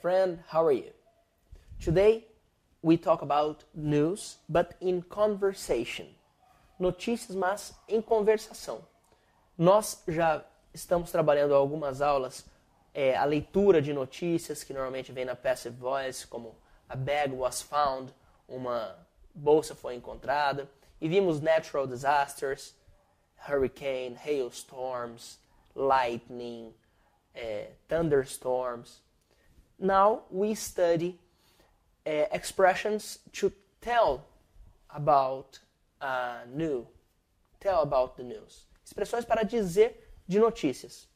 friend, how are you? Today we talk about news, but in conversation. Notícias, mas em conversação. Nós já estamos trabalhando algumas aulas é, a leitura de notícias que normalmente vem na passive voice, como a bag was found, uma bolsa foi encontrada, e vimos natural disasters, hurricane, hailstorms, lightning, uh, thunderstorms. Now we study uh, expressions to tell about uh, new, tell about the news. Expressões para dizer de notícias.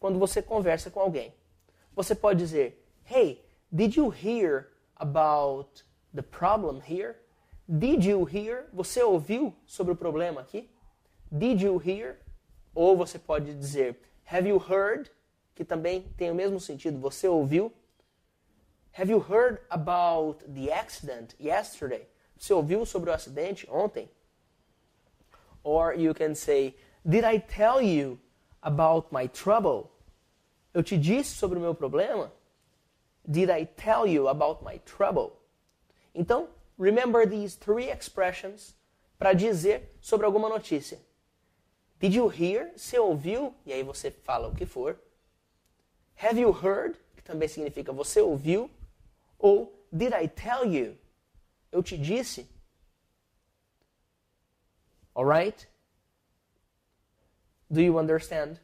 Quando você conversa com alguém, você pode dizer: Hey, did you hear about the problem here? Did you hear? Você ouviu sobre o problema aqui? Did you hear? Ou você pode dizer Have you heard? Que também tem o mesmo sentido. Você ouviu? Have you heard about the accident yesterday? Você ouviu sobre o acidente ontem? Or you can say, Did I tell you about my trouble? Eu te disse sobre o meu problema? Did I tell you about my trouble? Então, remember these three expressions para dizer sobre alguma notícia. Did you hear? Você ouviu? E aí você fala o que for. Have you heard? Que também significa você ouviu. Ou did I tell you? Eu te disse. Alright? Do you understand?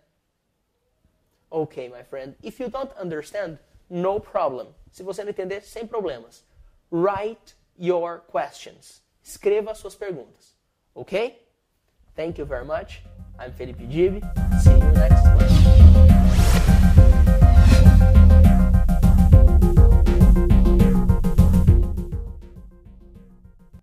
Okay, my friend. If you don't understand, no problem. Se você não entender, sem problemas. Write your questions. Escreva suas perguntas. Ok? Thank you very much. I'm Felipe Gibi. See you next one.